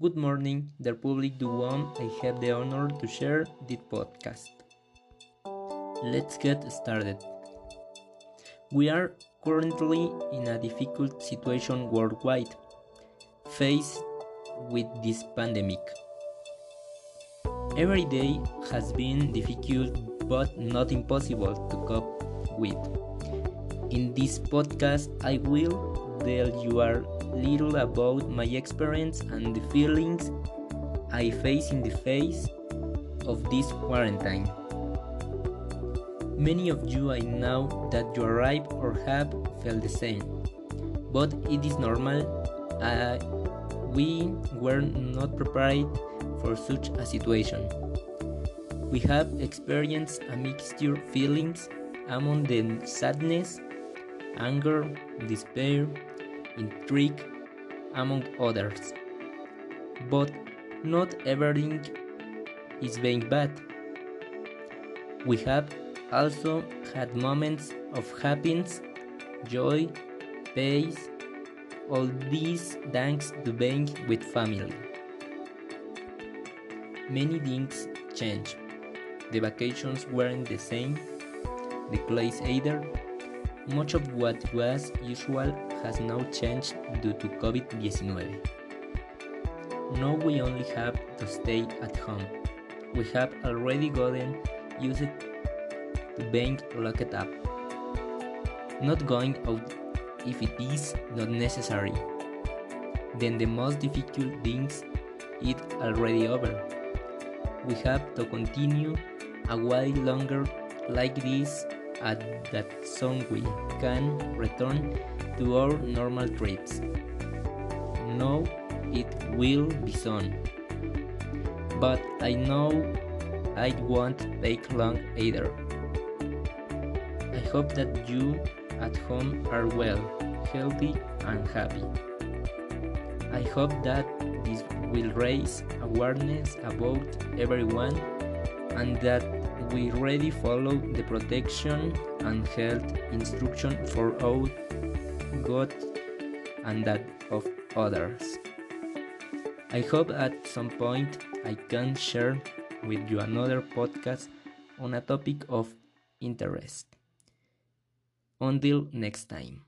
Good morning, the Republic the one I have the honor to share this podcast. Let's get started. We are currently in a difficult situation worldwide, faced with this pandemic. Every day has been difficult but not impossible to cope with. In this podcast, I will tell you a little about my experience and the feelings I face in the face of this quarantine. Many of you I know that you arrive or have felt the same, but it is normal. Uh, we were not prepared for such a situation. We have experienced a mixture of feelings among the sadness, anger, despair, intrigue, among others. But not everything is being bad. We have also had moments of happiness, joy, peace, all these thanks to being with family. Many things changed. The vacations weren't the same, the place either. Much of what was usual has now changed due to COVID 19. Now we only have to stay at home. We have already gotten used to being locked up. Not going out if it is not necessary. Then the most difficult things is already over. We have to continue a while longer like this at that soon we can return to our normal trips. No, it will be soon. But I know I won't take long either. I hope that you at home are well, healthy, and happy. I hope that this will raise awareness about everyone and that we really follow the protection and health instruction for our God and that of others. I hope at some point I can share with you another podcast on a topic of interest. Until next time.